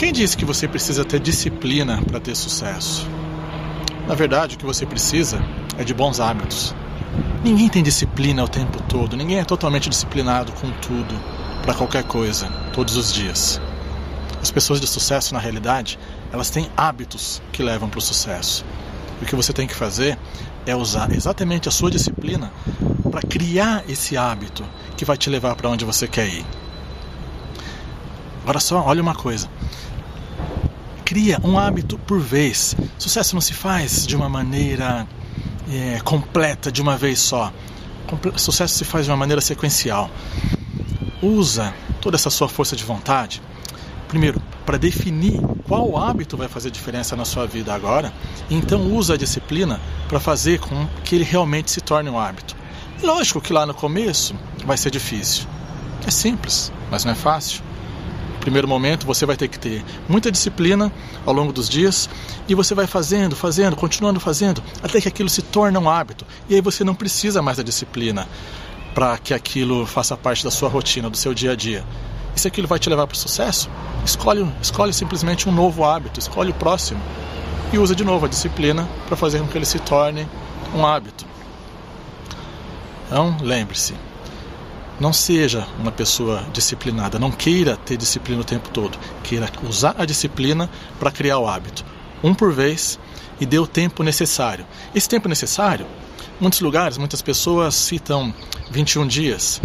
Quem disse que você precisa ter disciplina para ter sucesso? Na verdade, o que você precisa é de bons hábitos. Ninguém tem disciplina o tempo todo, ninguém é totalmente disciplinado com tudo, para qualquer coisa, todos os dias. As pessoas de sucesso, na realidade, elas têm hábitos que levam para o sucesso. O que você tem que fazer é usar exatamente a sua disciplina para criar esse hábito que vai te levar para onde você quer ir. Agora só, olha uma coisa. Cria um hábito por vez. Sucesso não se faz de uma maneira é, completa, de uma vez só. Sucesso se faz de uma maneira sequencial. Usa toda essa sua força de vontade, primeiro, para definir qual hábito vai fazer diferença na sua vida agora, então usa a disciplina para fazer com que ele realmente se torne um hábito. Lógico que lá no começo vai ser difícil. É simples, mas não é fácil. Primeiro momento você vai ter que ter muita disciplina ao longo dos dias e você vai fazendo, fazendo, continuando fazendo, até que aquilo se torne um hábito. E aí você não precisa mais da disciplina para que aquilo faça parte da sua rotina, do seu dia a dia. E se aquilo vai te levar para o sucesso, escolhe, escolhe simplesmente um novo hábito, escolhe o próximo e usa de novo a disciplina para fazer com que ele se torne um hábito. Então, lembre-se, não seja uma pessoa disciplinada, não queira ter disciplina o tempo todo, queira usar a disciplina para criar o hábito, um por vez e dê o tempo necessário. Esse tempo necessário, muitos lugares, muitas pessoas citam 21 dias.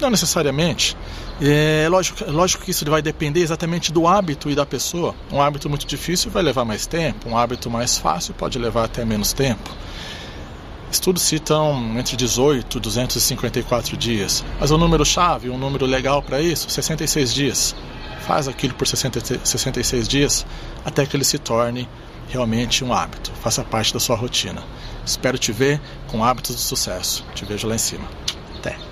Não necessariamente. É lógico, lógico que isso vai depender exatamente do hábito e da pessoa. Um hábito muito difícil vai levar mais tempo, um hábito mais fácil pode levar até menos tempo. Estudos citam entre 18 e 254 dias, mas o número chave, um número legal para isso, 66 dias. Faz aquilo por 60, 66 dias até que ele se torne realmente um hábito, faça parte da sua rotina. Espero te ver com hábitos de sucesso. Te vejo lá em cima. Até.